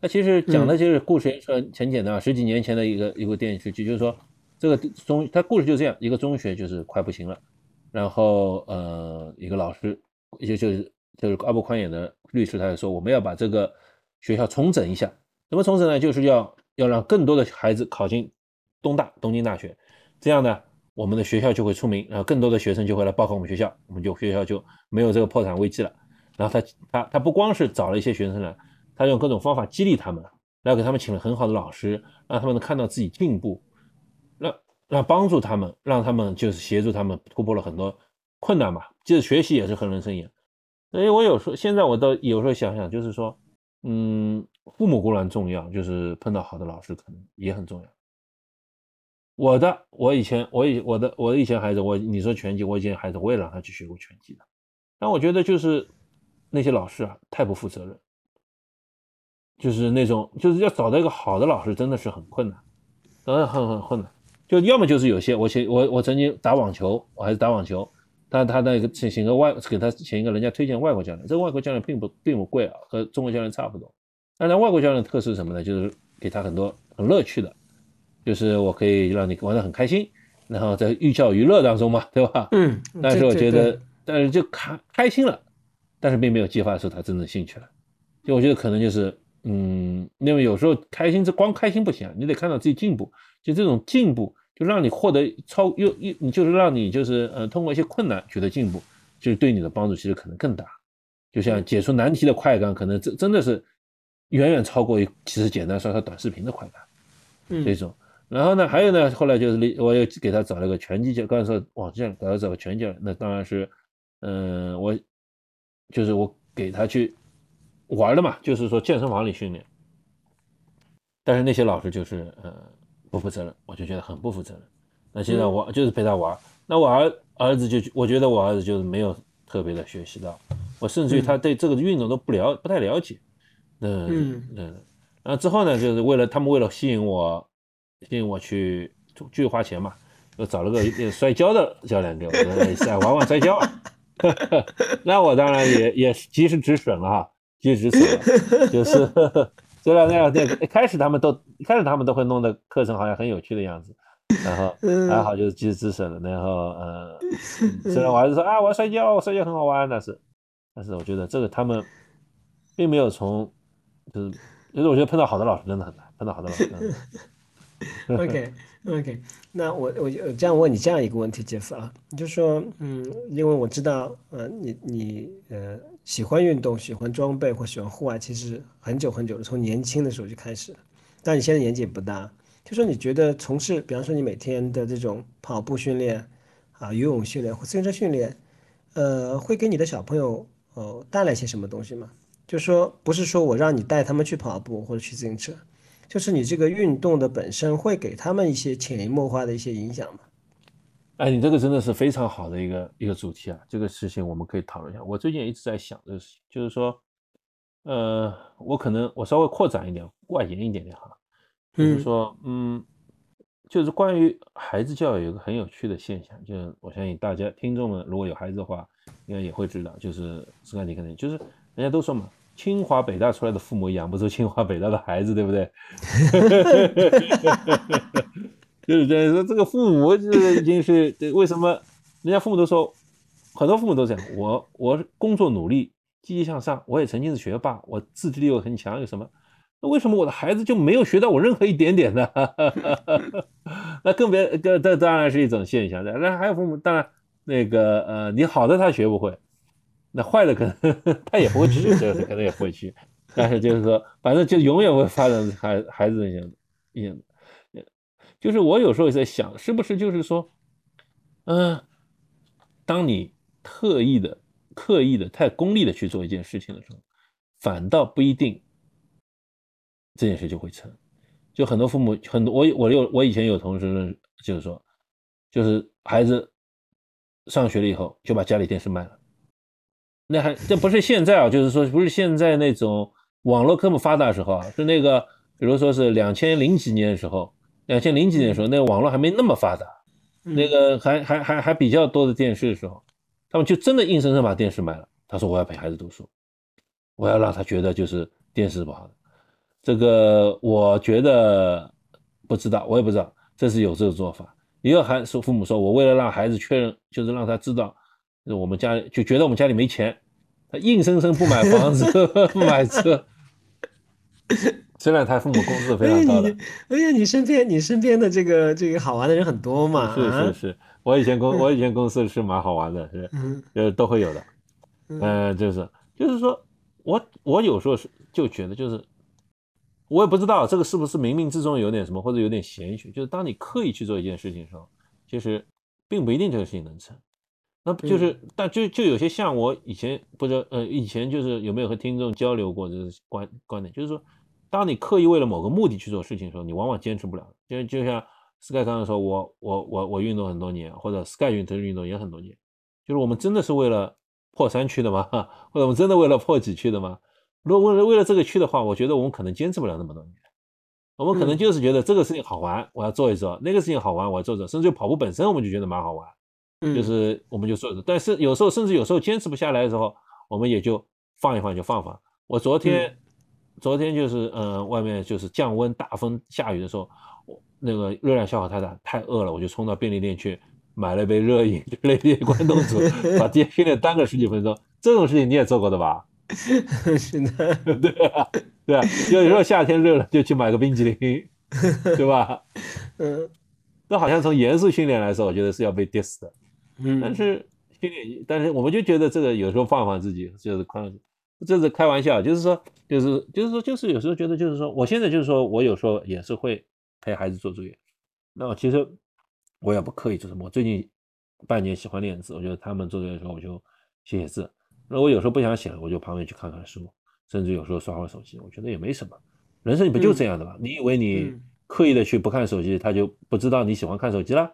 它其实讲的就是故事也是很简单，十几年前的一个一部电视剧，就是说这个中，它故事就这样，一个中学就是快不行了，然后呃一个老师，也就是就是阿布宽演的律师，他就说我们要把这个学校重整一下，怎么重整呢？就是要要让更多的孩子考进东大东京大学，这样呢我们的学校就会出名，然后更多的学生就会来报考我们学校，我们就学校就没有这个破产危机了。然后他他他不光是找了一些学生来。他用各种方法激励他们，然后给他们请了很好的老师，让他们能看到自己进步，让让帮助他们，让他们就是协助他们突破了很多困难嘛。就是学习也是很人生一样，所以我有时候现在我倒有时候想想，就是说，嗯，父母固然重要，就是碰到好的老师可能也很重要。我的，我以前我以我的我以前孩子，我你说拳击，我以前孩子我也让他去学过拳击的，但我觉得就是那些老师啊，太不负责任。就是那种，就是要找到一个好的老师，真的是很困难，真的很很困难。就要么就是有些，我前我我曾经打网球，我还是打网球，他他那个请请个外给他请一个人家推荐外国教练，这个外国教练并不并不贵啊，和中国教练差不多。但是外国教练的特色是什么呢？就是给他很多很乐趣的，就是我可以让你玩得很开心，然后在寓教于乐当中嘛，对吧？嗯。但是我觉得，但是就开开心了，但是并没有激发出他真正兴趣来。就我觉得可能就是。嗯，因为有时候开心这光开心不行，你得看到自己进步。就这种进步，就让你获得超又又，你就是让你就是呃通过一些困难取得进步，就是对你的帮助其实可能更大。就像解除难题的快感，可能真真的是远远超过于其实简单刷刷短视频的快感。嗯，这种。然后呢，还有呢，后来就是我又给他找了个拳击教，刚才说网上给他找个拳击教练，那当然是，嗯，我就是我给他去。玩的嘛，就是说健身房里训练，但是那些老师就是呃不负责任，我就觉得很不负责任。那现在我就是陪他玩，那我儿儿子就我觉得我儿子就是没有特别的学习到，我甚至于他对这个运动都不了不太了解。嗯嗯，然后之后呢，就是为了他们为了吸引我，吸引我去继续花钱嘛，又找了 个摔跤的教练给我，说玩玩摔跤。那我当然也也及时止损了哈。及时止损了，就是虽然那样，那一开始他们都一开始他们都会弄的课程好像很有趣的样子，然后还好就是及时止损了。然后呃，虽然我还是说啊，我要摔跤，摔跤很好玩，但是但是我觉得这个他们并没有从就是就是我觉得碰到好的老师真的很难，碰到好的老师。OK OK，那我我这样问你这样一个问题，杰夫啊，就说嗯，因为我知道呃，你你呃。喜欢运动、喜欢装备或喜欢户外，其实很久很久了，从年轻的时候就开始。但你现在年纪也不大，就说你觉得从事，比方说你每天的这种跑步训练啊、游泳训练或自行车训练，呃，会给你的小朋友呃带来些什么东西吗？就说不是说我让你带他们去跑步或者去自行车，就是你这个运动的本身会给他们一些潜移默化的一些影响吗？哎，你这个真的是非常好的一个一个主题啊！这个事情我们可以讨论一下。我最近也一直在想这个事情，就是说，呃，我可能我稍微扩展一点、外延一点点哈，就是说，嗯，就是关于孩子教育有个很有趣的现象，就是我相信大家听众们如果有孩子的话，应该也会知道，就是斯凯迪可能就是人家都说嘛，清华北大出来的父母养不出清华北大的孩子，对不对？就是这样说，这个父母就是 已经是为什么？人家父母都说，很多父母都这样。我我工作努力，积极向上，我也曾经是学霸，我自制力又很强，有什么？那为什么我的孩子就没有学到我任何一点点呢？那更别，这这当然是一种现象。那还有父母，当然那个呃，你好的他学不会，那坏的可能他也不会去，这可能也不会去。但是就是说，反正就永远会发展孩孩子一样一样。就是我有时候也在想，是不是就是说，嗯，当你特意的、刻意的、太功利的去做一件事情的时候，反倒不一定这件事就会成。就很多父母，很多我我有我以前有同事，就是说，就是孩子上学了以后就把家里电视卖了。那还这不是现在啊，就是说不是现在那种网络科目发达的时候啊，是那个比如说是两千零几年的时候。两千零几年的时候，那个网络还没那么发达，那个还还还还比较多的电视的时候，他们就真的硬生生把电视买了。他说：“我要陪孩子读书，我要让他觉得就是电视是不好的。”这个我觉得不知道，我也不知道这是有这个做法。也有孩说父母说：“我为了让孩子确认，就是让他知道，我们家就觉得我们家里没钱，他硬生生不买房子 不买车。”虽然他父母工资非常高的，而且你身边你身边的这个这个好玩的人很多嘛？是是是，我以前公我以前公司是蛮好玩的，是呃都会有的，嗯，就是就是说我我有时候是就觉得就是我也不知道这个是不是冥冥之中有点什么或者有点玄学，就是当你刻意去做一件事情的时候，其实并不一定这个事情能成。那就是但就就有些像我以前不知道呃以前就是有没有和听众交流过这个观观点，就是说。当你刻意为了某个目的去做事情的时候，你往往坚持不了。就就像 Sky 刚才说，我我我我运动很多年，或者 Sky 运动运动也很多年，就是我们真的是为了破三区的吗？或者我们真的为了破几区的吗？如果为了为了这个区的话，我觉得我们可能坚持不了那么多年。我们可能就是觉得这个事情好玩，我要做一做；那个事情好玩，我要做做。甚至跑步本身，我们就觉得蛮好玩，就是我们就做做。但是有时候，甚至有时候坚持不下来的时候，我们也就放一放，就放放。我昨天。昨天就是，嗯，外面就是降温、大风、下雨的时候，我那个热量消耗太大，太饿了，我就冲到便利店去买了一杯热饮，来点关东煮，把电训练耽搁十几分钟。这种事情你也做过的吧？是的，对啊，对啊，有时候夏天热了就去买个冰淇淋，对吧？嗯，这好像从严肃训练来说，我觉得是要被 diss 的。嗯，但是训练，但是我们就觉得这个有时候放放自己就是宽。这是开玩笑，就是说，就是就是说，就是有时候觉得，就是说，我现在就是说我有时候也是会陪孩子做作业。那我其实我也不刻意做什么。我最近半年喜欢练字，我觉得他们做作业的时候我就写写字。那我有时候不想写了，我就旁边去看看书，甚至有时候刷会手机。我觉得也没什么。人生不就这样的吗？你以为你刻意的去不看手机，他就不知道你喜欢看手机了？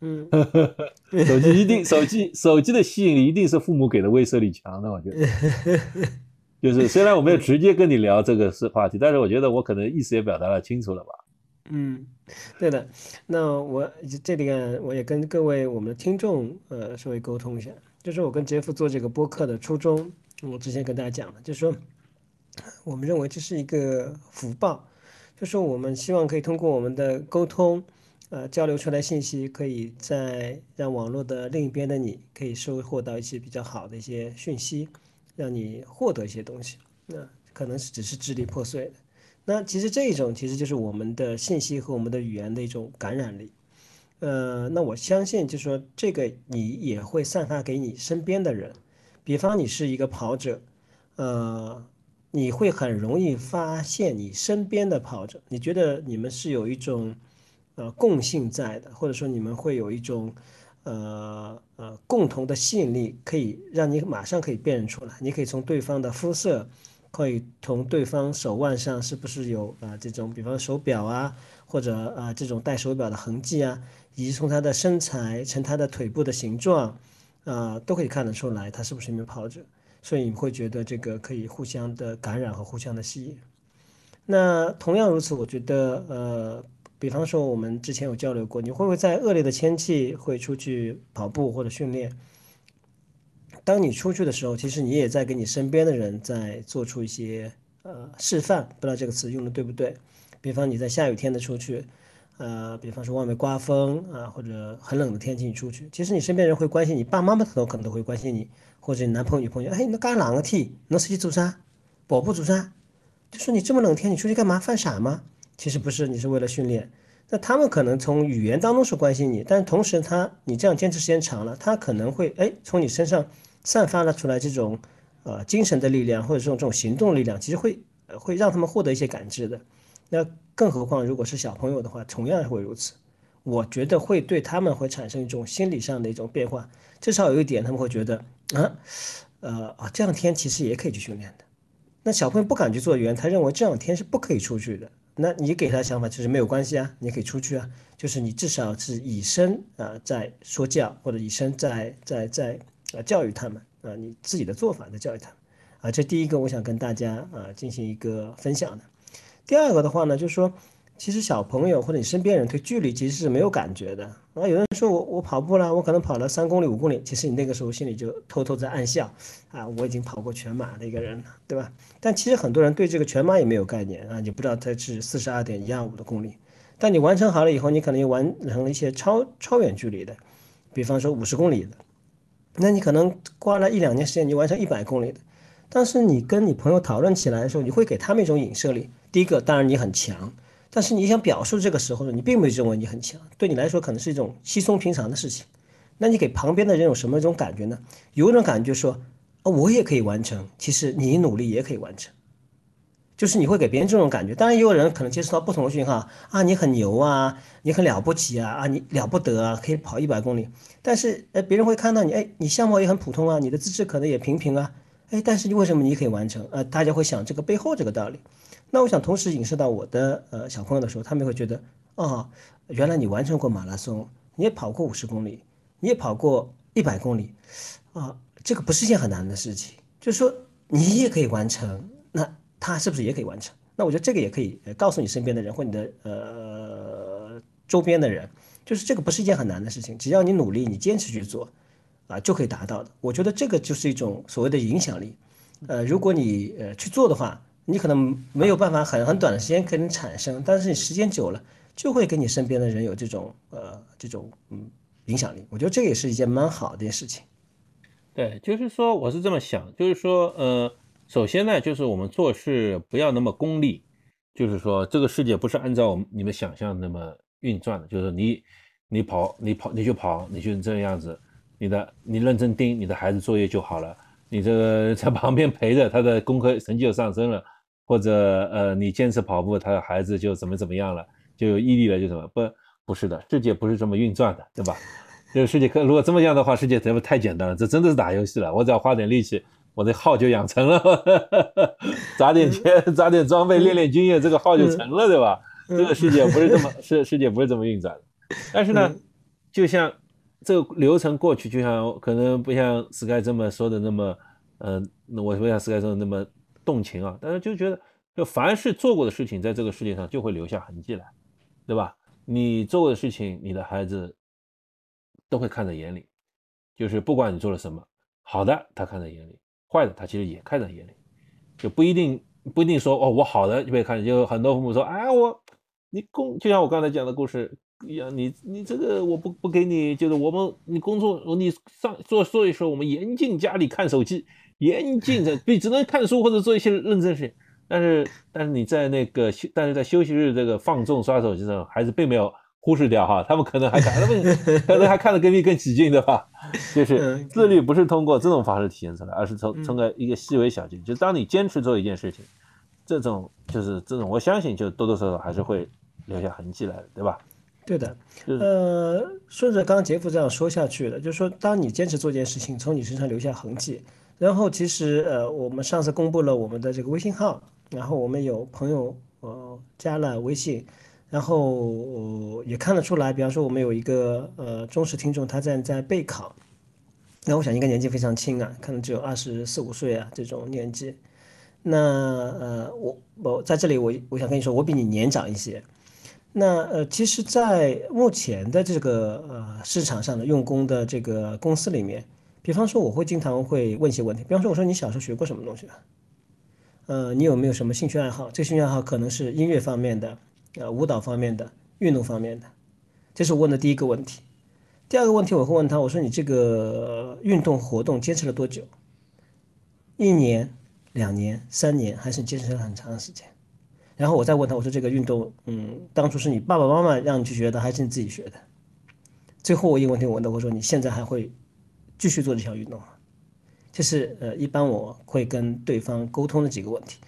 嗯，手机一定，手机手机的吸引力一定是父母给的威慑力强的，我觉得。就是虽然我没有直接跟你聊这个是话题，但是我觉得我可能意思也表达了清楚了吧。嗯，对的。那我这里啊，我也跟各位我们的听众呃稍微沟通一下，就是我跟杰夫做这个播客的初衷，我之前跟大家讲了，就是说我们认为这是一个福报，就是我们希望可以通过我们的沟通。呃，交流出来信息，可以在让网络的另一边的你，可以收获到一些比较好的一些讯息，让你获得一些东西。那可能是只是支离破碎的。那其实这一种其实就是我们的信息和我们的语言的一种感染力。呃，那我相信就是说这个你也会散发给你身边的人。比方你是一个跑者，呃，你会很容易发现你身边的跑者，你觉得你们是有一种。呃，共性在的，或者说你们会有一种，呃呃，共同的吸引力，可以让你马上可以辨认出来。你可以从对方的肤色，可以从对方手腕上是不是有啊这种，比方手表啊，或者啊这种戴手表的痕迹啊，以及从他的身材、从他的腿部的形状啊，都可以看得出来他是不是一名跑者。所以你会觉得这个可以互相的感染和互相的吸引。那同样如此，我觉得呃，比方说我们之前有交流过，你会不会在恶劣的天气会出去跑步或者训练？当你出去的时候，其实你也在给你身边的人在做出一些呃示范，不知道这个词用的对不对？比方你在下雨天的出去，呃，比方说外面刮风啊，或者很冷的天气你出去，其实你身边人会关心你，爸爸妈妈都可能都会关心你，或者你男朋友女朋友，哎，你干哪个天？能出去做啥？跑步做啥？就说你这么冷天你出去干嘛？犯傻吗？其实不是，你是为了训练。那他们可能从语言当中是关心你，但同时他你这样坚持时间长了，他可能会哎从你身上。散发了出来这种，呃，精神的力量或者这种这种行动力量，其实会会让他们获得一些感知的。那更何况如果是小朋友的话，同样会如此。我觉得会对他们会产生一种心理上的一种变化。至少有一点，他们会觉得啊，呃啊，这样天其实也可以去训练的。那小朋友不敢去做原因，他认为这样天是不可以出去的。那你给他想法就是没有关系啊，你可以出去啊，就是你至少是以身啊在说教，或者以身在在在。啊，教育他们啊，你自己的做法在教育他们啊，这第一个我想跟大家啊进行一个分享的。第二个的话呢，就是说，其实小朋友或者你身边人对距离其实是没有感觉的啊。有人说我我跑步了，我可能跑了三公里五公里，其实你那个时候心里就偷偷在暗笑啊，我已经跑过全马的一个人了，对吧？但其实很多人对这个全马也没有概念啊，你不知道它是四十二点一二五的公里，但你完成好了以后，你可能又完成了一些超超远距离的，比方说五十公里的。那你可能花了一两年时间，你完成一百公里的，但是你跟你朋友讨论起来的时候，你会给他们一种影射力。第一个，当然你很强，但是你想表述这个时候呢，你并没有认为你很强，对你来说可能是一种稀松平常的事情。那你给旁边的人有什么一种感觉呢？有一种感觉就说，哦，我也可以完成，其实你努力也可以完成。就是你会给别人这种感觉，当然也有人可能接触到不同的讯号啊，你很牛啊，你很了不起啊，啊，你了不得啊，可以跑一百公里。但是，呃，别人会看到你，哎，你相貌也很普通啊，你的资质可能也平平啊，哎，但是你为什么你可以完成？呃，大家会想这个背后这个道理。那我想同时影射到我的呃小朋友的时候，他们会觉得，哦，原来你完成过马拉松，你也跑过五十公里，你也跑过一百公里，啊，这个不是一件很难的事情，就是说你也可以完成。那他是不是也可以完成？那我觉得这个也可以告诉你身边的人或你的呃周边的人，就是这个不是一件很难的事情，只要你努力，你坚持去做，啊，就可以达到的。我觉得这个就是一种所谓的影响力。呃，如果你呃去做的话，你可能没有办法很很短的时间可能产生，但是你时间久了，就会跟你身边的人有这种呃这种嗯影响力。我觉得这也是一件蛮好的事情。对，就是说我是这么想，就是说呃。首先呢，就是我们做事不要那么功利，就是说这个世界不是按照我们你们想象那么运转的，就是你你跑你跑你就跑你就这样子，你的你认真盯你的孩子作业就好了，你这个在旁边陪着他的功课成绩就上升了，或者呃你坚持跑步，他的孩子就怎么怎么样了，就有毅力了就什么不不是的，世界不是这么运转的，对吧？这个世界可如果这么样的话，世界怎么太简单了，这真的是打游戏了，我只要花点力气。我的号就养成了，砸点钱，砸点装备，练练经验，这个号就成了，对吧？这个世界不是这么，世世界不是这么运转的。但是呢，就像这个流程过去，就像可能不像 Sky 这么说的那么，呃，我不像 Sky 说的那么动情啊。但是就觉得，就凡是做过的事情，在这个世界上就会留下痕迹来，对吧？你做过的事情，你的孩子都会看在眼里，就是不管你做了什么，好的，他看在眼里。坏的，他其实也看在眼里，就不一定不一定说哦，我好的就被看。就很多父母说，哎，我你工就像我刚才讲的故事一样，你你这个我不不给你，就是我们你工作你上做做一说我们严禁家里看手机，严禁的，你只能看书或者做一些认真事情。但是但是你在那个休但是在休息日这个放纵刷手机上，孩子并没有。忽视掉哈，他们可能还看，他们 可能还看得更你更起劲，对吧？就是自律不是通过这种方式体现出来，而是从从个一个细微小节，就当你坚持做一件事情，这种就是这种，我相信就多多少少还是会留下痕迹来的，对吧？对的，呃，顺着刚刚杰夫这样说下去的，就是说，当你坚持做一件事情，从你身上留下痕迹，然后其实呃，我们上次公布了我们的这个微信号，然后我们有朋友呃加了微信。然后也看得出来，比方说我们有一个呃忠实听众，他在在备考，那我想应该年纪非常轻啊，可能只有二十四五岁啊这种年纪。那呃我我在这里我我想跟你说，我比你年长一些。那呃其实，在目前的这个呃市场上的用工的这个公司里面，比方说我会经常会问一些问题，比方说我说你小时候学过什么东西啊？呃，你有没有什么兴趣爱好？这兴趣爱好可能是音乐方面的，呃，舞蹈方面的，运动方面的。这是我问的第一个问题。第二个问题我会问他，我说你这个运动活动坚持了多久？一年、两年、三年，还是坚持了很长时间？然后我再问他，我说这个运动，嗯，当初是你爸爸妈妈让你去学的，还是你自己学的？最后我一个问题我问的，我说你现在还会继续做这项运动吗？这是呃，一般我会跟对方沟通的几个问题。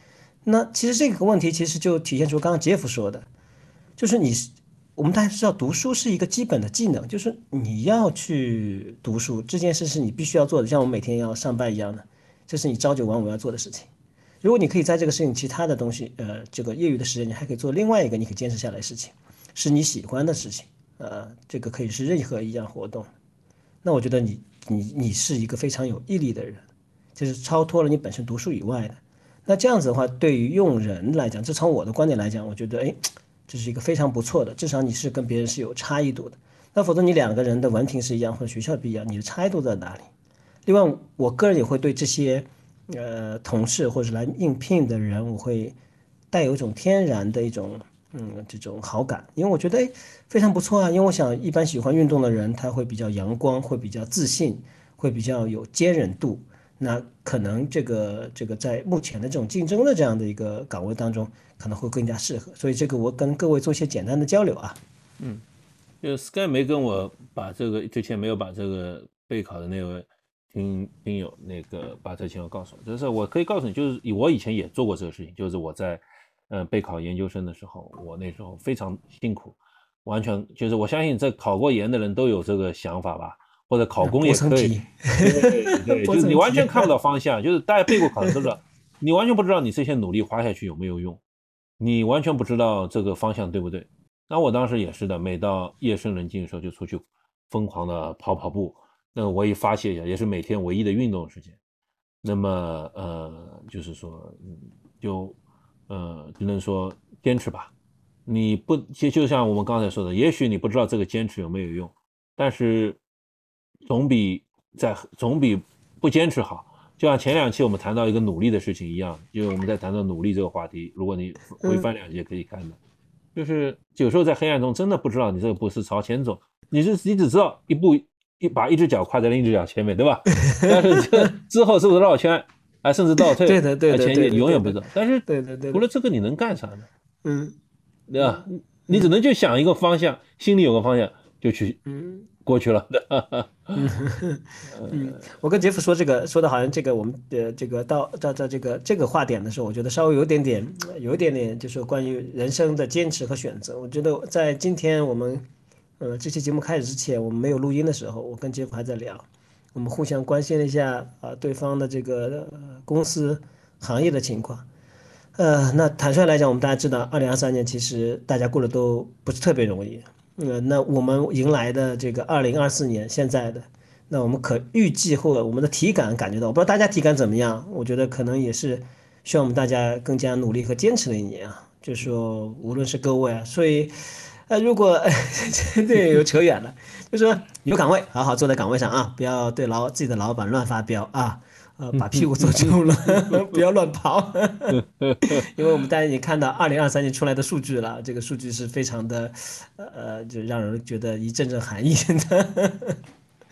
那其实这个问题其实就体现出刚刚杰夫说的，就是你我们大家知道读书是一个基本的技能，就是你要去读书这件事是你必须要做的，像我们每天要上班一样的，这是你朝九晚五要做的事情。如果你可以在这个事情其他的东西，呃，这个业余的时间，你还可以做另外一个你可以坚持下来的事情，是你喜欢的事情，呃，这个可以是任何一样活动。那我觉得你你你是一个非常有毅力的人，就是超脱了你本身读书以外的。那这样子的话，对于用人来讲，这从我的观点来讲，我觉得哎，这是一个非常不错的，至少你是跟别人是有差异度的。那否则你两个人的文凭是一样或者学校不一样，你的差异度在哪里？另外，我个人也会对这些。呃，同事或者来应聘的人，我会带有一种天然的一种嗯这种好感，因为我觉得哎非常不错啊。因为我想一般喜欢运动的人，他会比较阳光，会比较自信，会比较有坚韧度。那可能这个这个在目前的这种竞争的这样的一个岗位当中，可能会更加适合。所以这个我跟各位做一些简单的交流啊。嗯，就 Sky 没跟我把这个之前没有把这个备考的那位。听听友那个把这情况告诉我，就是我可以告诉你，就是我以前也做过这个事情，就是我在嗯备考研究生的时候，我那时候非常辛苦，完全就是我相信这考过研的人都有这个想法吧，或者考公也可以，对对，就是你完全看不到方向，就是大家备过考的都知道，你完全不知道你这些努力花下去有没有用，你完全不知道这个方向对不对。那我当时也是的，每到夜深人静的时候就出去疯狂的跑跑步。那我也发泄一下，也是每天唯一的运动时间。那么，呃，就是说，嗯，就，呃，只能说坚持吧。你不，就就像我们刚才说的，也许你不知道这个坚持有没有用，但是总比在总比不坚持好。就像前两期我们谈到一个努力的事情一样，因为我们在谈到努力这个话题，如果你回翻两集可以看的，就是有时候在黑暗中真的不知道你这个步是朝前走，你是你只知道一步。一把一只脚跨在另一只脚前面，对吧？但是这 之后是不是绕圈，啊，甚至倒退，对的，对的，前进永远不知道。但是，对对对，除了这个，你能干啥呢？嗯，对吧？你只能就想一个方向，心里有个方向，就去嗯过去了。嗯，我跟杰夫说这个，说的好像这个我们的这个到到到这个这个话点的时候，我觉得稍微有点点，有一点点，就是关于人生的坚持和选择。我觉得在今天我们。呃，这期节目开始之前，我们没有录音的时候，我跟杰夫还在聊，我们互相关心了一下啊，对方的这个公司行业的情况。呃，那坦率来讲，我们大家知道，二零二三年其实大家过得都不是特别容易。呃，那我们迎来的这个二零二四年，现在的，那我们可预计或我们的体感感觉到，我不知道大家体感怎么样？我觉得可能也是需要我们大家更加努力和坚持的一年啊。就是说，无论是各位啊，所以。那如果 这又扯远了，就说有岗位，好好坐在岗位上啊，不要对老自己的老板乱发飙啊，呃，把屁股坐住了，不要乱跑，因为我们大家已经看到二零二三年出来的数据了，这个数据是非常的，呃，就让人觉得一阵阵寒意的。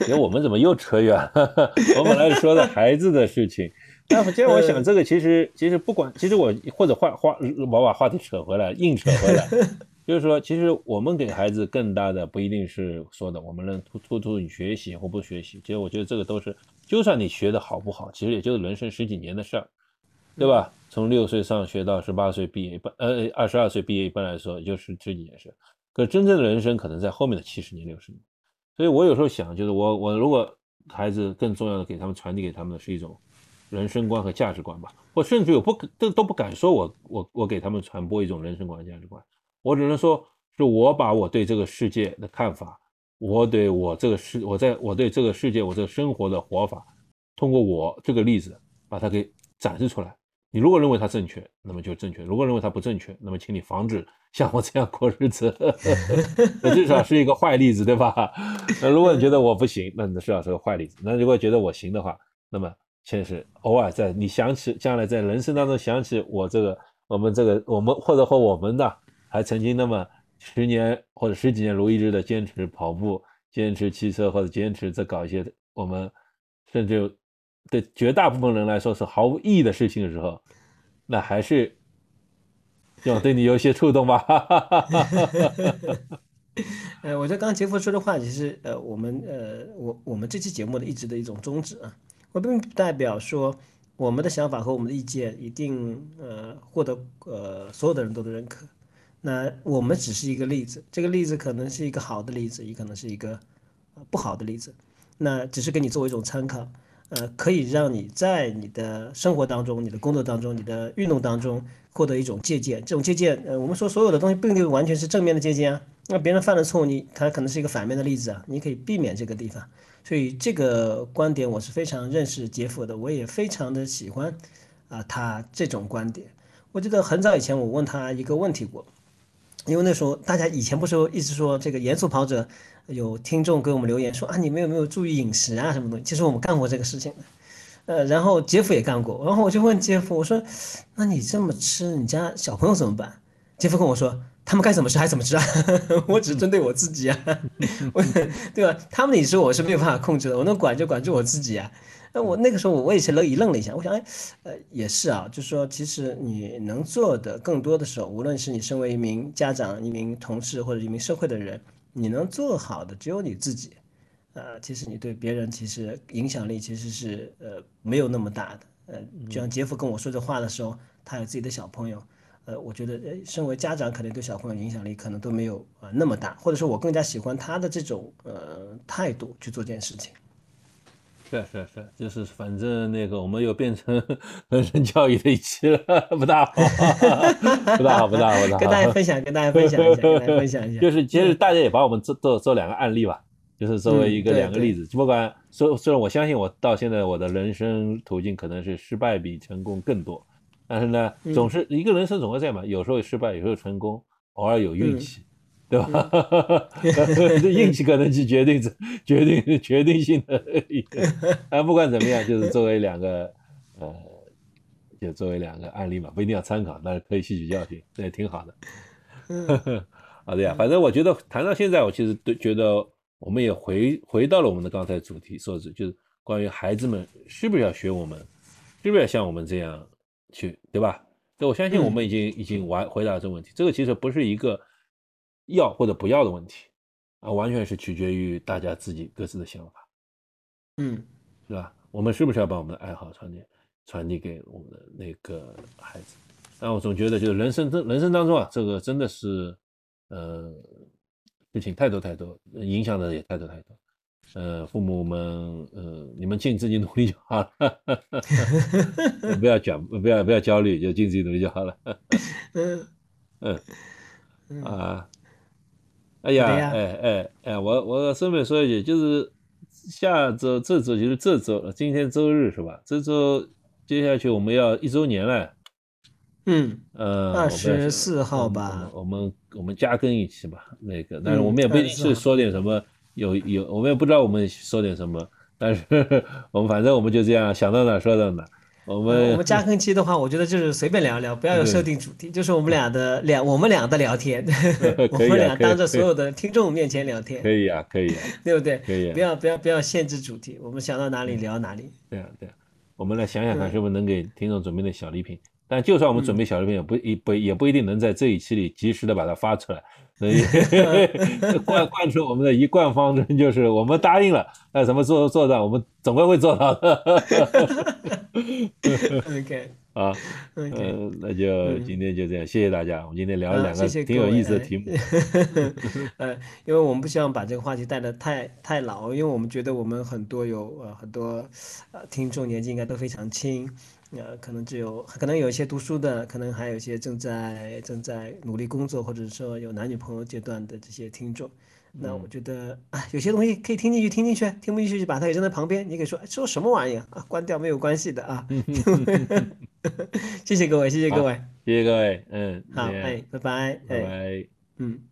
哎，我们怎么又扯远了？我本来说的孩子的事情，但既然我想这个，其实其实不管，其实我或者话话我把话题扯回来，硬扯回来。就是说，其实我们给孩子更大的不一定是说的，我们能突突出你学习或不学习。其实我觉得这个都是，就算你学的好不好，其实也就是人生十几年的事儿，对吧？从六岁上学到十八岁毕业，一般呃二十二岁毕业，一般来说也就是这几年事。可真正的人生可能在后面的七十年、六十年。所以我有时候想，就是我我如果孩子更重要的给他们传递给他们的是一种人生观和价值观吧，我甚至我不都都不敢说我我我给他们传播一种人生观、价值观。我只能说，是我把我对这个世界的看法，我对我这个世，我在我对这个世界，我这个生活的活法，通过我这个例子把它给展示出来。你如果认为它正确，那么就正确；如果认为它不正确，那么请你防止像我这样过日子。那至少是一个坏例子，对吧？那如果你觉得我不行，那你至少是个坏例子。那如果觉得我行的话，那么确实偶尔在你想起将来在人生当中想起我这个我们这个我们或者和我们的还曾经那么十年或者十几年如一日的坚持跑步、坚持骑车或者坚持在搞一些我们甚至。对绝大部分人来说是毫无意义的事情的时候，那还是要对你有一些触动吧。呃，我觉得刚刚杰夫说的话，其实呃，我们呃，我我们这期节目的一直的一种宗旨啊，我并不代表说我们的想法和我们的意见一定呃获得呃所有的人都的认可。那我们只是一个例子，这个例子可能是一个好的例子，也可能是一个不好的例子，那只是给你作为一种参考。呃，可以让你在你的生活当中、你的工作当中、你的运动当中获得一种借鉴。这种借鉴，呃，我们说所有的东西不一定完全是正面的借鉴啊。那别人犯了错误，你他可能是一个反面的例子啊，你可以避免这个地方。所以这个观点我是非常认识杰夫的，我也非常的喜欢啊他这种观点。我记得很早以前我问他一个问题过，因为那时候大家以前不是一直说这个严肃跑者。有听众给我们留言说啊，你们有没有注意饮食啊？什么东西？其实我们干过这个事情，呃，然后杰夫也干过。然后我就问杰夫，我说，那你这么吃，你家小朋友怎么办？杰夫跟我说，他们该怎么吃还怎么吃啊？我只针对我自己啊，我 对吧？他们饮食我是没有办法控制的，我能管就管住我自己啊。那我那个时候我我也是愣一愣了一下，我想，哎，呃，也是啊，就是说，其实你能做的更多的时候，无论是你身为一名家长、一名同事或者一名社会的人。你能做好的只有你自己，呃，其实你对别人其实影响力其实是呃没有那么大的，呃，就像杰夫跟我说这话的时候，他有自己的小朋友，呃，我觉得呃，身为家长可能对小朋友影响力可能都没有啊那么大，或者说我更加喜欢他的这种呃态度去做这件事情。是是是，就是反正那个我们又变成 人生教育的一期了，不大好，不大好，不大好，不大好。跟大家分享，跟大家分享一下，跟大家分享一下。就是其实大家也把我们做做做两个案例吧，就是作为一个两个例子。不管虽虽然我相信我到现在我的人生途径可能是失败比成功更多，但是呢，总是一个人生总会这样嘛，有时候失败，有时候成功，偶尔有运气。对吧？运气可能是决定、决定、决定性的一个。啊，不管怎么样，就是作为两个，呃，就作为两个案例嘛，不一定要参考，但是可以吸取教训，这也挺好的。好的呀，反正我觉得谈到现在，我其实都觉得我们也回回到了我们的刚才主题，说是就是关于孩子们是不是要学我们，是不是要像我们这样去，对吧？这我相信我们已经已经完回答了这个问题。这个其实不是一个。要或者不要的问题，啊，完全是取决于大家自己各自的想法，嗯，是吧？我们是不是要把我们的爱好传递传递给我们的那个孩子？但我总觉得，就是人生真人生当中啊，这个真的是，呃，事情太多太多，影响的也太多太多。呃，父母们，呃，你们尽自己努力就好了，不要讲，不要不要焦虑，就尽自己努力就好了。嗯嗯啊。哎呀，哎哎哎，我我顺便说一句，就是下周这周就是这周，今天周日是吧？这周接下去我们要一周年了。嗯，呃，二十四号吧。我们我们加更一期吧，那个，但是我们也不一定是说点什么，有有，我们也不知道我们说点什么，但是 我们反正我们就这样想到哪说到哪。我们我们加更期的话，我觉得就是随便聊聊，不要有设定主题，就是我们俩的两我们俩的聊天，我们俩当着所有的听众面前聊天，可以啊，可以，对不对？可以，不要不要不要限制主题，我们想到哪里聊哪里。对啊对啊，我们来想想看，是不是能给听众准备点小礼品？但就算我们准备小礼品，也不一不也不一定能在这一期里及时的把它发出来。所以 贯贯彻我们的一贯方针，就是我们答应了，那什么做做到，我们总归会做到的。OK，啊，嗯，那就今天就这样，谢谢大家。我们今天聊了两个挺有意思的题目。呃，因为我们不希望把这个话题带的太太老，因为我们觉得我们很多有呃很多呃听众年纪应该都非常轻。呃，可能只有可能有一些读书的，可能还有一些正在正在努力工作，或者说有男女朋友阶段的这些听众。那我觉得啊，有些东西可以听进去，听进去，听不进去就把它给扔在旁边。你可以说说什么玩意啊，关掉没有关系的啊。谢谢各位，谢谢各位，谢谢各位，嗯，好，哎，拜拜，拜拜，嗯。